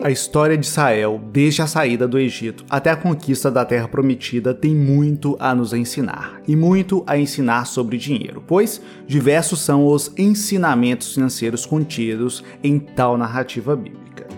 A história de Israel, desde a saída do Egito até a conquista da Terra Prometida, tem muito a nos ensinar e muito a ensinar sobre dinheiro, pois diversos são os ensinamentos financeiros contidos em tal narrativa bíblica.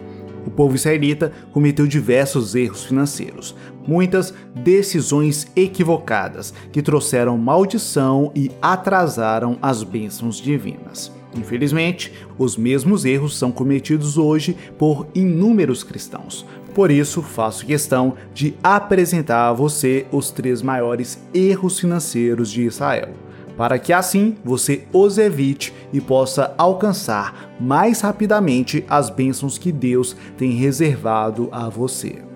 O povo israelita cometeu diversos erros financeiros, muitas decisões equivocadas que trouxeram maldição e atrasaram as bênçãos divinas. Infelizmente, os mesmos erros são cometidos hoje por inúmeros cristãos. Por isso, faço questão de apresentar a você os três maiores erros financeiros de Israel, para que assim você os evite e possa alcançar mais rapidamente as bênçãos que Deus tem reservado a você.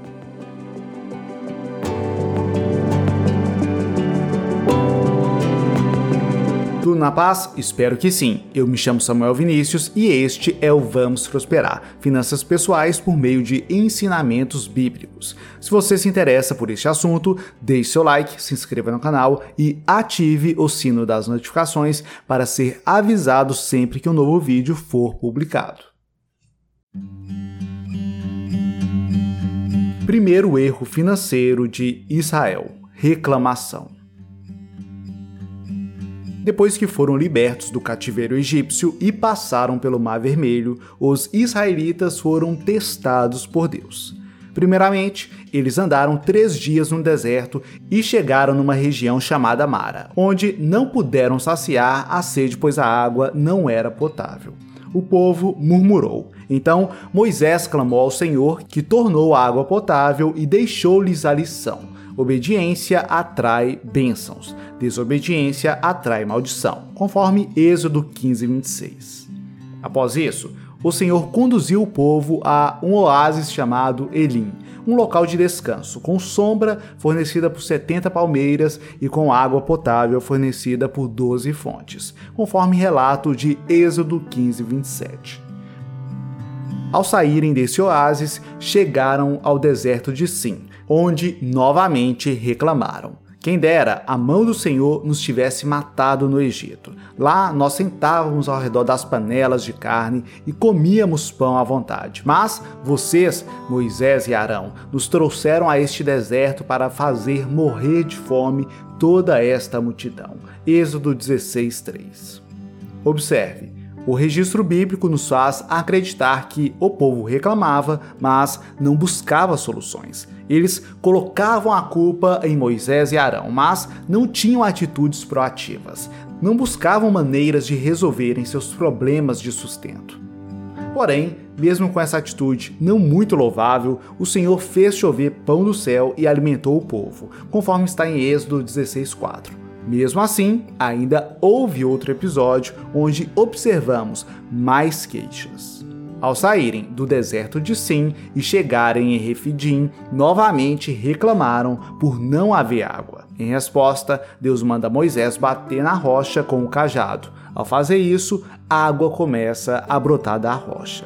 Tudo na paz? Espero que sim. Eu me chamo Samuel Vinícius e este é o Vamos Prosperar Finanças Pessoais por meio de ensinamentos bíblicos. Se você se interessa por este assunto, deixe seu like, se inscreva no canal e ative o sino das notificações para ser avisado sempre que um novo vídeo for publicado. Primeiro erro financeiro de Israel: reclamação. Depois que foram libertos do cativeiro egípcio e passaram pelo Mar Vermelho, os israelitas foram testados por Deus. Primeiramente, eles andaram três dias no deserto e chegaram numa região chamada Mara, onde não puderam saciar a sede, pois a água não era potável. O povo murmurou. Então Moisés clamou ao Senhor, que tornou a água potável e deixou-lhes a lição Obediência atrai bênçãos, desobediência atrai maldição, conforme Êxodo 15, 26. Após isso, o Senhor conduziu o povo a um oásis chamado Elim, um local de descanso, com sombra fornecida por 70 palmeiras e com água potável fornecida por 12 fontes, conforme relato de Êxodo 15, 27. Ao saírem desse oásis, chegaram ao deserto de Sim, onde novamente reclamaram. Quem dera a mão do Senhor nos tivesse matado no Egito. Lá nós sentávamos ao redor das panelas de carne e comíamos pão à vontade. Mas vocês, Moisés e Arão, nos trouxeram a este deserto para fazer morrer de fome toda esta multidão. Êxodo 16:3. Observe, o registro bíblico nos faz acreditar que o povo reclamava, mas não buscava soluções. Eles colocavam a culpa em Moisés e Arão, mas não tinham atitudes proativas. Não buscavam maneiras de resolverem seus problemas de sustento. Porém, mesmo com essa atitude não muito louvável, o Senhor fez chover pão do céu e alimentou o povo, conforme está em Êxodo 16:4. Mesmo assim, ainda houve outro episódio onde observamos mais queixas. Ao saírem do deserto de Sim e chegarem em Refidim, novamente reclamaram por não haver água. Em resposta, Deus manda Moisés bater na rocha com o cajado. Ao fazer isso, a água começa a brotar da rocha.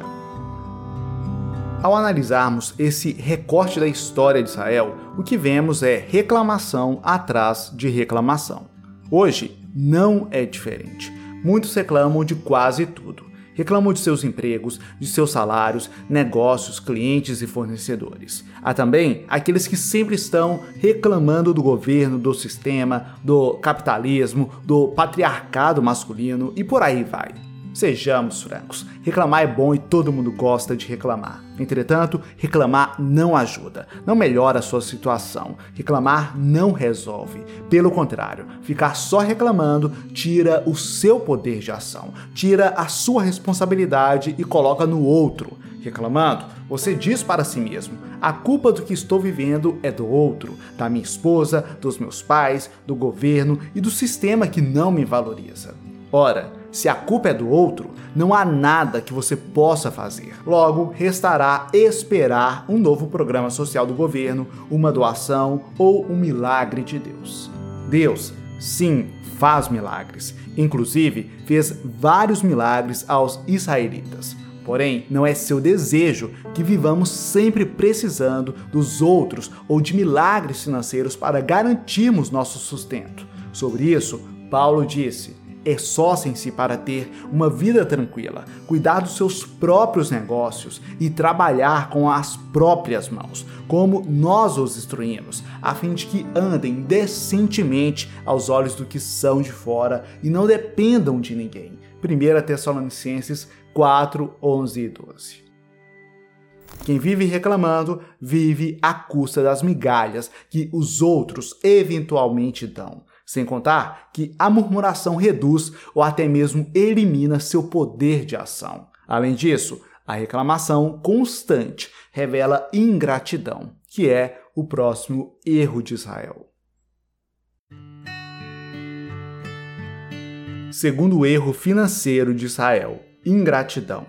Ao analisarmos esse recorte da história de Israel, o que vemos é reclamação atrás de reclamação. Hoje não é diferente. Muitos reclamam de quase tudo. Reclamam de seus empregos, de seus salários, negócios, clientes e fornecedores. Há também aqueles que sempre estão reclamando do governo, do sistema, do capitalismo, do patriarcado masculino e por aí vai. Sejamos francos, reclamar é bom e todo mundo gosta de reclamar. Entretanto, reclamar não ajuda, não melhora a sua situação. Reclamar não resolve. Pelo contrário, ficar só reclamando tira o seu poder de ação, tira a sua responsabilidade e coloca no outro. Reclamando, você diz para si mesmo: a culpa do que estou vivendo é do outro, da minha esposa, dos meus pais, do governo e do sistema que não me valoriza. Ora, se a culpa é do outro, não há nada que você possa fazer. Logo, restará esperar um novo programa social do governo, uma doação ou um milagre de Deus. Deus, sim, faz milagres. Inclusive, fez vários milagres aos israelitas. Porém, não é seu desejo que vivamos sempre precisando dos outros ou de milagres financeiros para garantirmos nosso sustento. Sobre isso, Paulo disse: esforcem-se para ter uma vida tranquila, cuidar dos seus próprios negócios e trabalhar com as próprias mãos, como nós os instruímos, a fim de que andem decentemente aos olhos do que são de fora e não dependam de ninguém. 1 Tessalonicenses 4, 11 e 12. Quem vive reclamando vive à custa das migalhas que os outros eventualmente dão. Sem contar que a murmuração reduz ou até mesmo elimina seu poder de ação. Além disso, a reclamação constante revela ingratidão, que é o próximo erro de Israel. Segundo erro financeiro de Israel, ingratidão.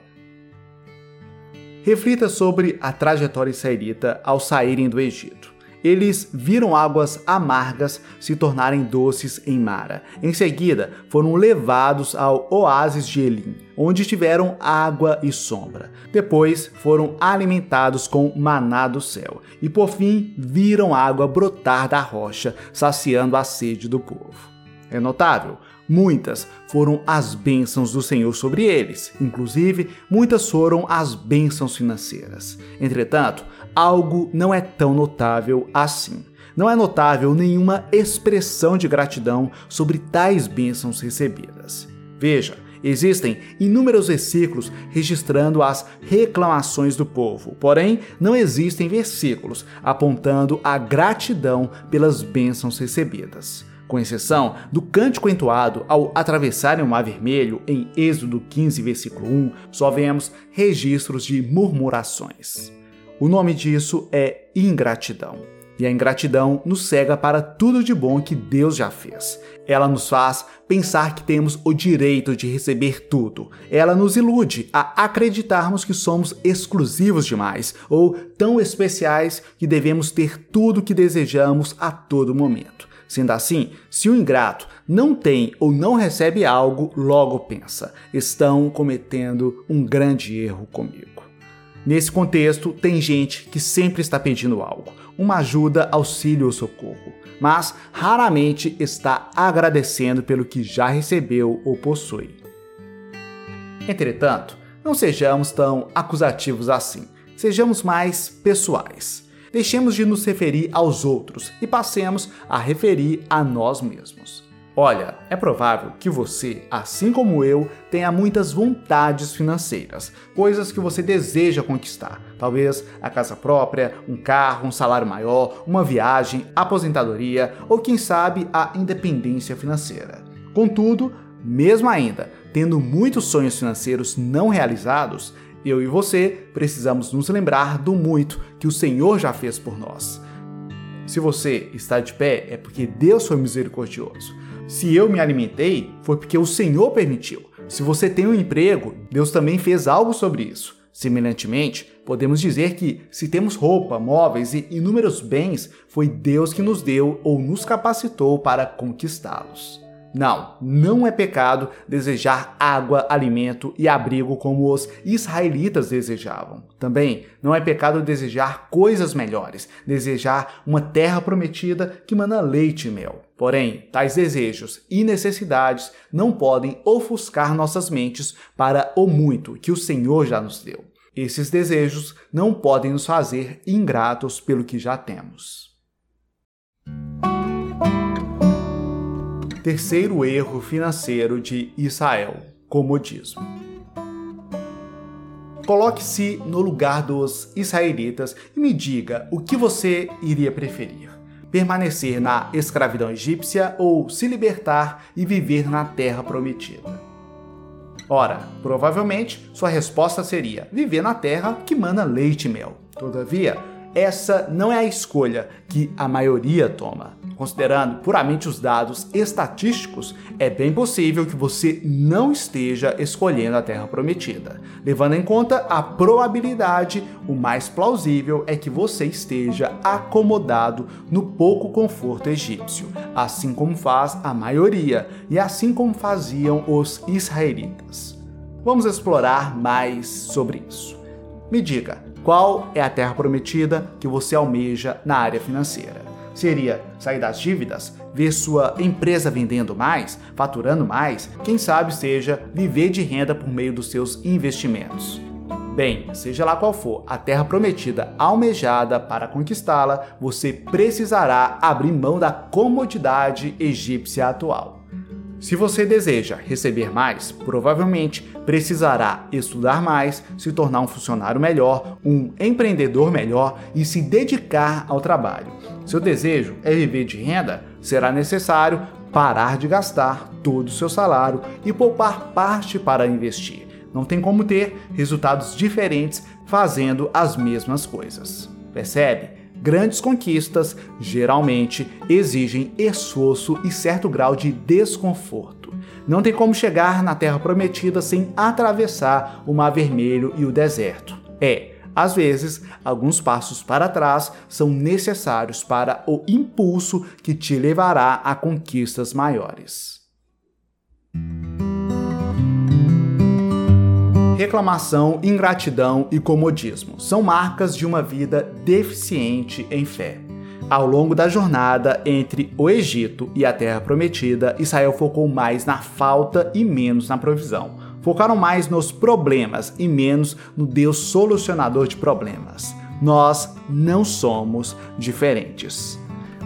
Reflita sobre a trajetória israelita ao saírem do Egito eles viram águas amargas se tornarem doces em Mara. Em seguida, foram levados ao oásis de Elim, onde tiveram água e sombra. Depois, foram alimentados com maná do céu. E por fim, viram água brotar da rocha, saciando a sede do povo. É notável, muitas foram as bênçãos do Senhor sobre eles, inclusive muitas foram as bênçãos financeiras. Entretanto, algo não é tão notável assim. Não é notável nenhuma expressão de gratidão sobre tais bênçãos recebidas. Veja, Existem inúmeros versículos registrando as reclamações do povo, porém não existem versículos apontando a gratidão pelas bênçãos recebidas. Com exceção do cântico entoado ao atravessarem o Mar Vermelho, em Êxodo 15, versículo 1, só vemos registros de murmurações. O nome disso é ingratidão. E a ingratidão nos cega para tudo de bom que Deus já fez. Ela nos faz pensar que temos o direito de receber tudo. Ela nos ilude a acreditarmos que somos exclusivos demais ou tão especiais que devemos ter tudo o que desejamos a todo momento. Sendo assim, se o ingrato não tem ou não recebe algo, logo pensa: estão cometendo um grande erro comigo. Nesse contexto, tem gente que sempre está pedindo algo, uma ajuda, auxílio ou socorro, mas raramente está agradecendo pelo que já recebeu ou possui. Entretanto, não sejamos tão acusativos assim, sejamos mais pessoais. Deixemos de nos referir aos outros e passemos a referir a nós mesmos. Olha, é provável que você, assim como eu, tenha muitas vontades financeiras, coisas que você deseja conquistar. Talvez a casa própria, um carro, um salário maior, uma viagem, aposentadoria ou, quem sabe, a independência financeira. Contudo, mesmo ainda tendo muitos sonhos financeiros não realizados, eu e você precisamos nos lembrar do muito que o Senhor já fez por nós. Se você está de pé, é porque Deus foi misericordioso. Se eu me alimentei, foi porque o Senhor permitiu. Se você tem um emprego, Deus também fez algo sobre isso. Semelhantemente, podemos dizer que, se temos roupa, móveis e inúmeros bens, foi Deus que nos deu ou nos capacitou para conquistá-los. Não, não é pecado desejar água, alimento e abrigo como os israelitas desejavam. Também não é pecado desejar coisas melhores, desejar uma terra prometida que mana leite e mel. Porém, tais desejos e necessidades não podem ofuscar nossas mentes para o muito que o Senhor já nos deu. Esses desejos não podem nos fazer ingratos pelo que já temos. Terceiro erro financeiro de Israel: comodismo. Coloque-se no lugar dos israelitas e me diga o que você iria preferir: permanecer na escravidão egípcia ou se libertar e viver na terra prometida. Ora, provavelmente sua resposta seria viver na terra que mana leite e mel. Todavia, essa não é a escolha que a maioria toma. Considerando puramente os dados estatísticos, é bem possível que você não esteja escolhendo a Terra Prometida. Levando em conta a probabilidade, o mais plausível é que você esteja acomodado no pouco conforto egípcio, assim como faz a maioria e assim como faziam os israelitas. Vamos explorar mais sobre isso. Me diga, qual é a terra prometida que você almeja na área financeira? Seria sair das dívidas, ver sua empresa vendendo mais, faturando mais, quem sabe seja viver de renda por meio dos seus investimentos. Bem, seja lá qual for a terra prometida almejada para conquistá-la, você precisará abrir mão da comodidade egípcia atual. Se você deseja receber mais, provavelmente precisará estudar mais, se tornar um funcionário melhor, um empreendedor melhor e se dedicar ao trabalho. Seu desejo é viver de renda? Será necessário parar de gastar todo o seu salário e poupar parte para investir. Não tem como ter resultados diferentes fazendo as mesmas coisas. Percebe? Grandes conquistas geralmente exigem esforço e certo grau de desconforto. Não tem como chegar na Terra Prometida sem atravessar o Mar Vermelho e o deserto. É, às vezes, alguns passos para trás são necessários para o impulso que te levará a conquistas maiores. Reclamação, ingratidão e comodismo são marcas de uma vida deficiente em fé. Ao longo da jornada entre o Egito e a Terra Prometida, Israel focou mais na falta e menos na provisão. Focaram mais nos problemas e menos no Deus solucionador de problemas. Nós não somos diferentes.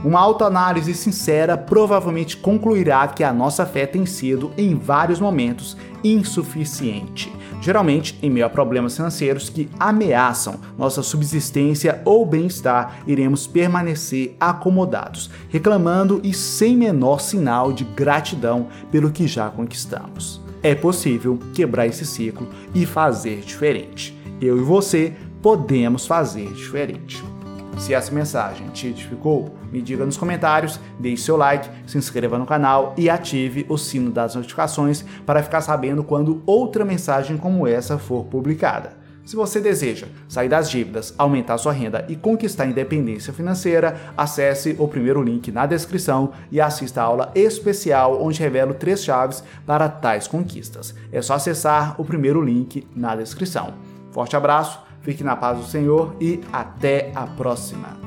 Uma autoanálise sincera provavelmente concluirá que a nossa fé tem sido, em vários momentos, insuficiente geralmente em meio a problemas financeiros que ameaçam nossa subsistência ou bem-estar, iremos permanecer acomodados, reclamando e sem menor sinal de gratidão pelo que já conquistamos. É possível quebrar esse ciclo e fazer diferente. Eu e você podemos fazer diferente. Se essa mensagem te edificou, me diga nos comentários, deixe seu like, se inscreva no canal e ative o sino das notificações para ficar sabendo quando outra mensagem como essa for publicada. Se você deseja sair das dívidas, aumentar sua renda e conquistar a independência financeira, acesse o primeiro link na descrição e assista a aula especial onde revelo três chaves para tais conquistas. É só acessar o primeiro link na descrição. Forte abraço Fique na paz do Senhor e até a próxima.